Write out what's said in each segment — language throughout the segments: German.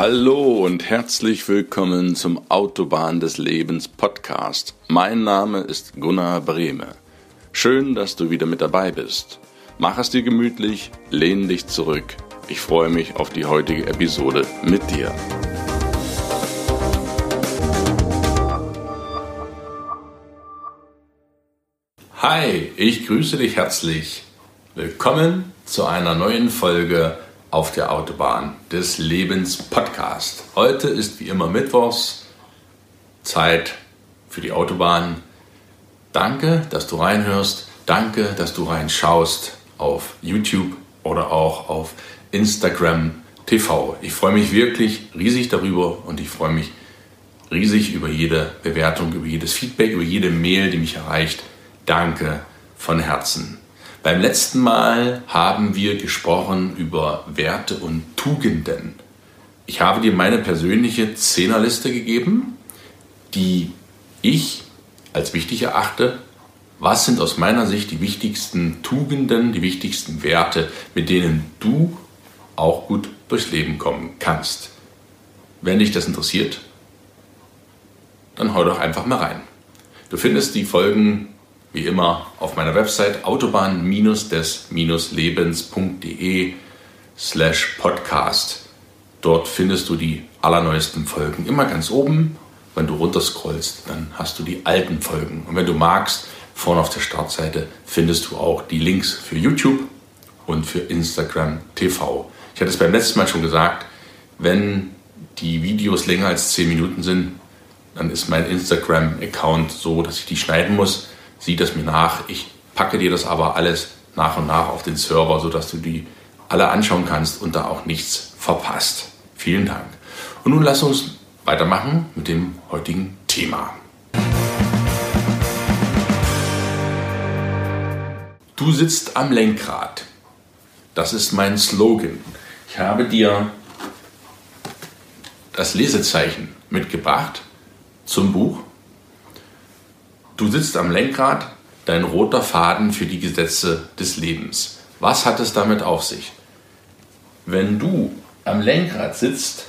Hallo und herzlich willkommen zum Autobahn des Lebens Podcast. Mein Name ist Gunnar Brehme. Schön, dass du wieder mit dabei bist. Mach es dir gemütlich, lehn dich zurück. Ich freue mich auf die heutige Episode mit dir. Hi, ich grüße dich herzlich. Willkommen zu einer neuen Folge auf der Autobahn des Lebens Podcast. Heute ist wie immer Mittwochs, Zeit für die Autobahn. Danke, dass du reinhörst. Danke, dass du reinschaust auf YouTube oder auch auf Instagram TV. Ich freue mich wirklich riesig darüber und ich freue mich riesig über jede Bewertung, über jedes Feedback, über jede Mail, die mich erreicht. Danke von Herzen. Beim letzten Mal haben wir gesprochen über Werte und Tugenden. Ich habe dir meine persönliche Zehnerliste gegeben, die ich als wichtig erachte. Was sind aus meiner Sicht die wichtigsten Tugenden, die wichtigsten Werte, mit denen du auch gut durchs Leben kommen kannst? Wenn dich das interessiert, dann hau doch einfach mal rein. Du findest die Folgen wie immer auf meiner Website autobahn-des-lebens.de slash podcast. Dort findest du die allerneuesten Folgen immer ganz oben. Wenn du runterscrollst, dann hast du die alten Folgen. Und wenn du magst, vorne auf der Startseite findest du auch die Links für YouTube und für Instagram TV. Ich hatte es beim letzten Mal schon gesagt, wenn die Videos länger als 10 Minuten sind, dann ist mein Instagram-Account so, dass ich die schneiden muss sieh das mir nach. Ich packe dir das aber alles nach und nach auf den Server, sodass du die alle anschauen kannst und da auch nichts verpasst. Vielen Dank. Und nun lass uns weitermachen mit dem heutigen Thema. Du sitzt am Lenkrad. Das ist mein Slogan. Ich habe dir das Lesezeichen mitgebracht zum Buch Du sitzt am Lenkrad, dein roter Faden für die Gesetze des Lebens. Was hat es damit auf sich? Wenn du am Lenkrad sitzt,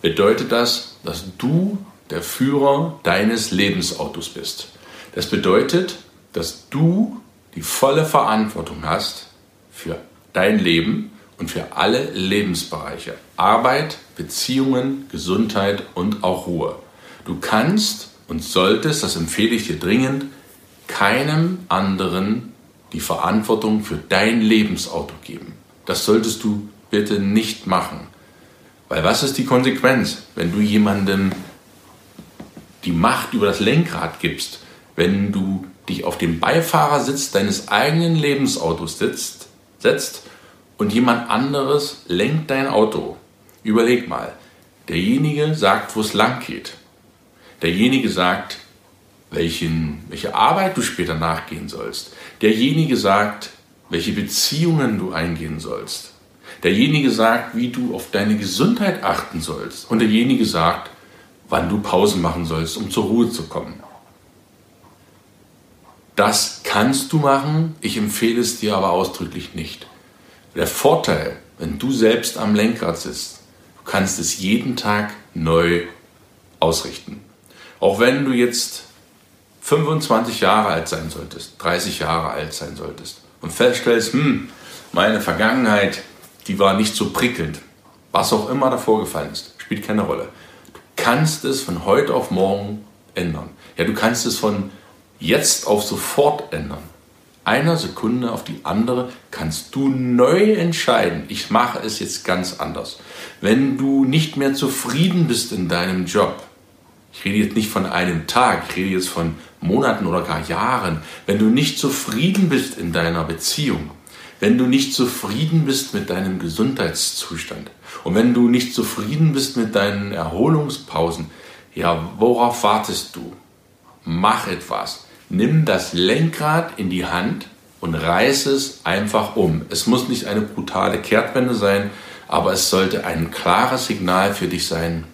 bedeutet das, dass du der Führer deines Lebensautos bist. Das bedeutet, dass du die volle Verantwortung hast für dein Leben und für alle Lebensbereiche. Arbeit, Beziehungen, Gesundheit und auch Ruhe. Du kannst und solltest, das empfehle ich dir dringend, keinem anderen die Verantwortung für dein Lebensauto geben. Das solltest du bitte nicht machen. Weil was ist die Konsequenz, wenn du jemandem die Macht über das Lenkrad gibst, wenn du dich auf den Beifahrersitz deines eigenen Lebensautos sitzt, setzt und jemand anderes lenkt dein Auto? Überleg mal, derjenige sagt, wo es lang geht derjenige sagt, welchen, welche Arbeit du später nachgehen sollst. Derjenige sagt, welche Beziehungen du eingehen sollst. Derjenige sagt, wie du auf deine Gesundheit achten sollst. Und derjenige sagt, wann du Pausen machen sollst, um zur Ruhe zu kommen. Das kannst du machen, ich empfehle es dir aber ausdrücklich nicht. Der Vorteil, wenn du selbst am Lenkrad sitzt, du kannst es jeden Tag neu ausrichten. Auch wenn du jetzt 25 Jahre alt sein solltest, 30 Jahre alt sein solltest und feststellst, hm, meine Vergangenheit, die war nicht so prickelnd, was auch immer da vorgefallen ist, spielt keine Rolle. Du kannst es von heute auf morgen ändern. Ja, du kannst es von jetzt auf sofort ändern. Einer Sekunde auf die andere kannst du neu entscheiden. Ich mache es jetzt ganz anders. Wenn du nicht mehr zufrieden bist in deinem Job, ich rede jetzt nicht von einem Tag, ich rede jetzt von Monaten oder gar Jahren. Wenn du nicht zufrieden bist in deiner Beziehung, wenn du nicht zufrieden bist mit deinem Gesundheitszustand und wenn du nicht zufrieden bist mit deinen Erholungspausen, ja, worauf wartest du? Mach etwas. Nimm das Lenkrad in die Hand und reiß es einfach um. Es muss nicht eine brutale Kehrtwende sein, aber es sollte ein klares Signal für dich sein,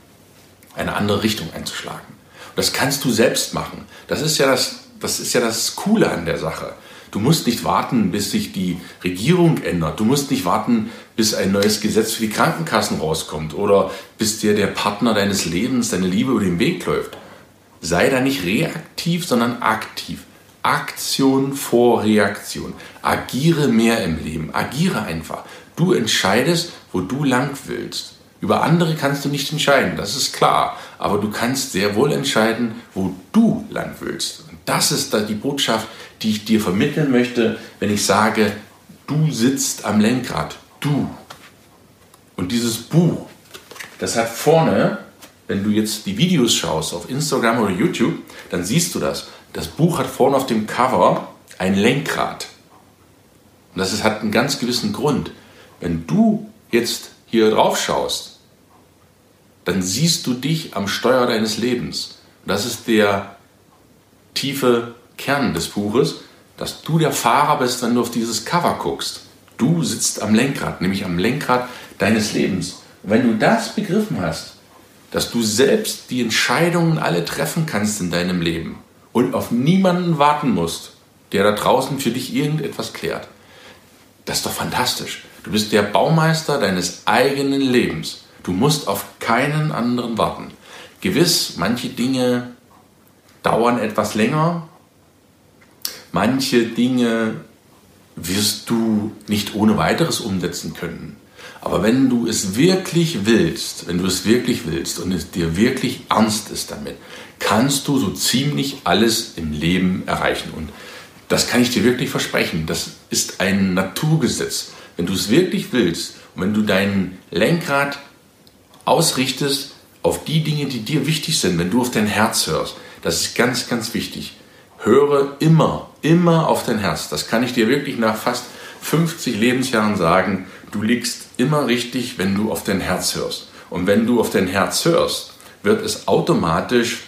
eine andere Richtung einzuschlagen. Und das kannst du selbst machen. Das ist ja das, das ist ja das Coole an der Sache. Du musst nicht warten, bis sich die Regierung ändert. Du musst nicht warten, bis ein neues Gesetz für die Krankenkassen rauskommt oder bis dir der Partner deines Lebens, deine Liebe über den Weg läuft. Sei da nicht reaktiv, sondern aktiv. Aktion vor Reaktion. Agiere mehr im Leben. Agiere einfach. Du entscheidest, wo du lang willst. Über andere kannst du nicht entscheiden, das ist klar. Aber du kannst sehr wohl entscheiden, wo du lang willst. Und das ist die Botschaft, die ich dir vermitteln möchte, wenn ich sage, du sitzt am Lenkrad. Du. Und dieses Buch, das hat vorne, wenn du jetzt die Videos schaust auf Instagram oder YouTube, dann siehst du das. Das Buch hat vorne auf dem Cover ein Lenkrad. Und das ist, hat einen ganz gewissen Grund. Wenn du jetzt hier drauf schaust, dann siehst du dich am Steuer deines Lebens. Das ist der tiefe Kern des Buches, dass du der Fahrer bist, wenn du auf dieses Cover guckst. Du sitzt am Lenkrad, nämlich am Lenkrad deines Lebens. Und wenn du das begriffen hast, dass du selbst die Entscheidungen alle treffen kannst in deinem Leben und auf niemanden warten musst, der da draußen für dich irgendetwas klärt, das ist doch fantastisch. Du bist der Baumeister deines eigenen Lebens. Du musst auf keinen anderen warten. Gewiss, manche Dinge dauern etwas länger. Manche Dinge wirst du nicht ohne weiteres umsetzen können. Aber wenn du es wirklich willst, wenn du es wirklich willst und es dir wirklich ernst ist damit, kannst du so ziemlich alles im Leben erreichen. Und das kann ich dir wirklich versprechen. Das ist ein Naturgesetz. Wenn du es wirklich willst und wenn du dein Lenkrad ausrichtest auf die Dinge, die dir wichtig sind, wenn du auf dein Herz hörst. Das ist ganz, ganz wichtig. Höre immer, immer auf dein Herz. Das kann ich dir wirklich nach fast 50 Lebensjahren sagen. Du liegst immer richtig, wenn du auf dein Herz hörst. Und wenn du auf dein Herz hörst, wird es automatisch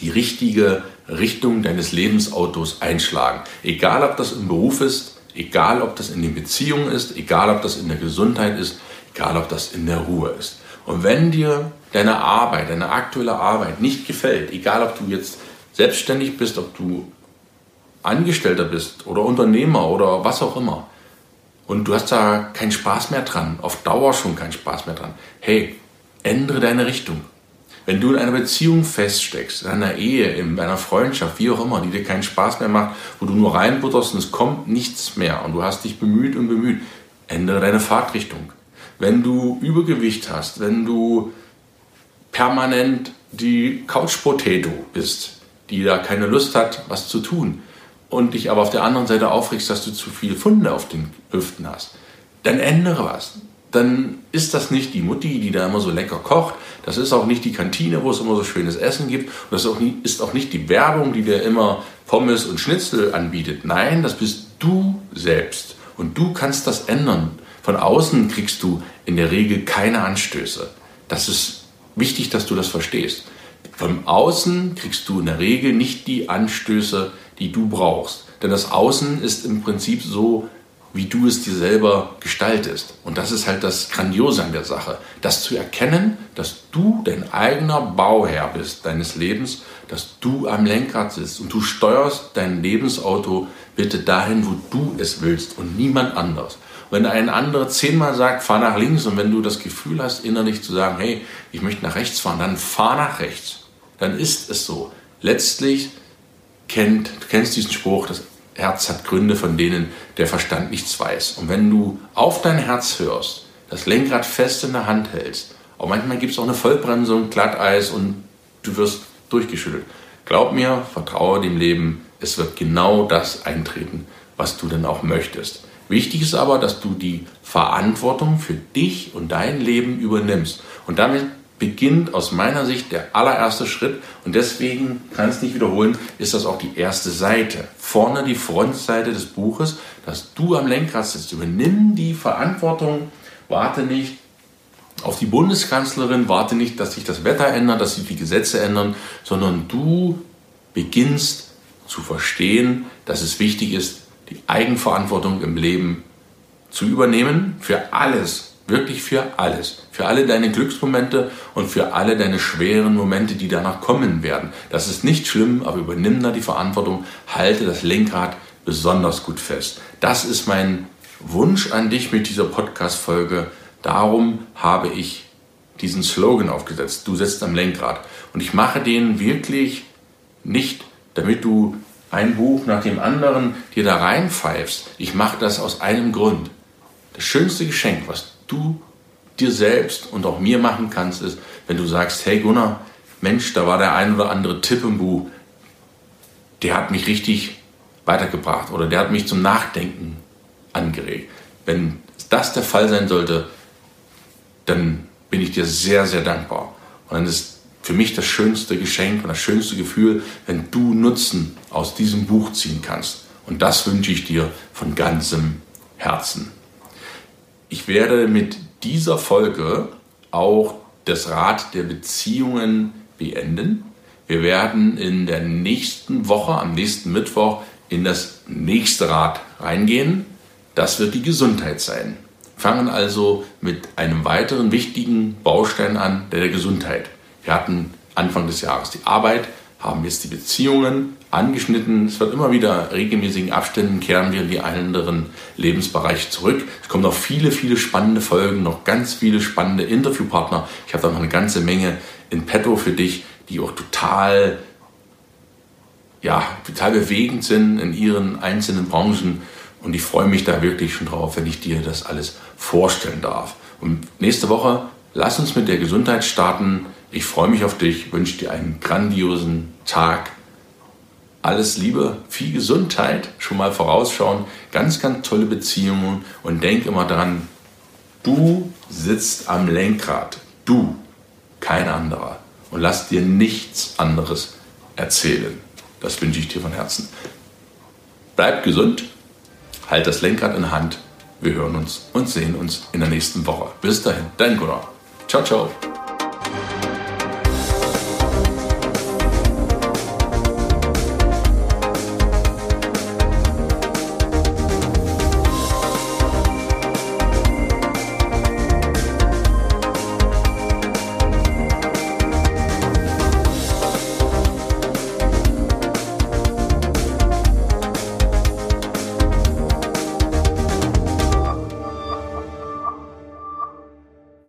die richtige Richtung deines Lebensautos einschlagen. Egal, ob das im Beruf ist, egal, ob das in den Beziehungen ist, egal, ob das in der Gesundheit ist, egal, ob das in der Ruhe ist. Und wenn dir deine Arbeit, deine aktuelle Arbeit nicht gefällt, egal ob du jetzt selbstständig bist, ob du Angestellter bist oder Unternehmer oder was auch immer, und du hast da keinen Spaß mehr dran, auf Dauer schon keinen Spaß mehr dran, hey, ändere deine Richtung. Wenn du in einer Beziehung feststeckst, in einer Ehe, in einer Freundschaft, wie auch immer, die dir keinen Spaß mehr macht, wo du nur reinbutterst und es kommt nichts mehr und du hast dich bemüht und bemüht, ändere deine Fahrtrichtung wenn du Übergewicht hast, wenn du permanent die Couch Potato bist, die da keine Lust hat, was zu tun und dich aber auf der anderen Seite aufregst, dass du zu viele Funde auf den Hüften hast, dann ändere was. Dann ist das nicht die Mutti, die da immer so lecker kocht. Das ist auch nicht die Kantine, wo es immer so schönes Essen gibt. Und das ist auch nicht die Werbung, die dir immer Pommes und Schnitzel anbietet. Nein, das bist du selbst. Und du kannst das ändern. Von außen kriegst du in der Regel keine Anstöße. Das ist wichtig, dass du das verstehst. Von außen kriegst du in der Regel nicht die Anstöße, die du brauchst. Denn das Außen ist im Prinzip so, wie du es dir selber gestaltest. Und das ist halt das Grandiose an der Sache. Das zu erkennen, dass du dein eigener Bauherr bist deines Lebens, dass du am Lenkrad sitzt und du steuerst dein Lebensauto bitte dahin, wo du es willst und niemand anders. Wenn ein anderer zehnmal sagt, fahr nach links und wenn du das Gefühl hast, innerlich zu sagen, hey, ich möchte nach rechts fahren, dann fahr nach rechts. Dann ist es so. Letztlich kennt, du kennst diesen Spruch, das Herz hat Gründe, von denen der Verstand nichts weiß. Und wenn du auf dein Herz hörst, das Lenkrad fest in der Hand hältst, auch manchmal gibt es auch eine Vollbremsung, Glatteis und du wirst durchgeschüttelt. Glaub mir, vertraue dem Leben, es wird genau das eintreten, was du denn auch möchtest. Wichtig ist aber, dass du die Verantwortung für dich und dein Leben übernimmst. Und damit beginnt aus meiner Sicht der allererste Schritt. Und deswegen kann es nicht wiederholen, ist das auch die erste Seite. Vorne die Frontseite des Buches, dass du am Lenkrad sitzt. Übernimm die Verantwortung, warte nicht auf die Bundeskanzlerin, warte nicht, dass sich das Wetter ändert, dass sich die Gesetze ändern, sondern du beginnst zu verstehen, dass es wichtig ist, die Eigenverantwortung im Leben zu übernehmen für alles, wirklich für alles, für alle deine Glücksmomente und für alle deine schweren Momente, die danach kommen werden. Das ist nicht schlimm, aber übernimm da die Verantwortung, halte das Lenkrad besonders gut fest. Das ist mein Wunsch an dich mit dieser Podcast-Folge. Darum habe ich diesen Slogan aufgesetzt. Du sitzt am Lenkrad. Und ich mache den wirklich nicht, damit du ein Buch nach dem anderen dir da reinpfeifst. Ich mache das aus einem Grund. Das schönste Geschenk, was du dir selbst und auch mir machen kannst, ist, wenn du sagst, hey Gunnar, Mensch, da war der ein oder andere Tipp im Buch, der hat mich richtig weitergebracht oder der hat mich zum Nachdenken angeregt. Wenn das der Fall sein sollte, dann bin ich dir sehr, sehr dankbar. Und dann ist für mich das schönste Geschenk und das schönste Gefühl, wenn du Nutzen aus diesem Buch ziehen kannst. Und das wünsche ich dir von ganzem Herzen. Ich werde mit dieser Folge auch das Rad der Beziehungen beenden. Wir werden in der nächsten Woche, am nächsten Mittwoch, in das nächste Rad reingehen. Das wird die Gesundheit sein. Fangen also mit einem weiteren wichtigen Baustein an, der der Gesundheit. Wir hatten Anfang des Jahres die Arbeit, haben jetzt die Beziehungen angeschnitten. Es wird immer wieder regelmäßigen Abständen kehren wir in die anderen Lebensbereiche zurück. Es kommen noch viele, viele spannende Folgen, noch ganz viele spannende Interviewpartner. Ich habe da noch eine ganze Menge in petto für dich, die auch total, ja, total bewegend sind in ihren einzelnen Branchen. Und ich freue mich da wirklich schon drauf, wenn ich dir das alles vorstellen darf. Und nächste Woche, lass uns mit der Gesundheit starten. Ich freue mich auf dich, wünsche dir einen grandiosen Tag. Alles Liebe, viel Gesundheit, schon mal vorausschauen, ganz, ganz tolle Beziehungen und denk immer dran, du sitzt am Lenkrad, du, kein anderer. Und lass dir nichts anderes erzählen. Das wünsche ich dir von Herzen. Bleib gesund, halt das Lenkrad in Hand. Wir hören uns und sehen uns in der nächsten Woche. Bis dahin, dein Gunnar. Ciao, ciao.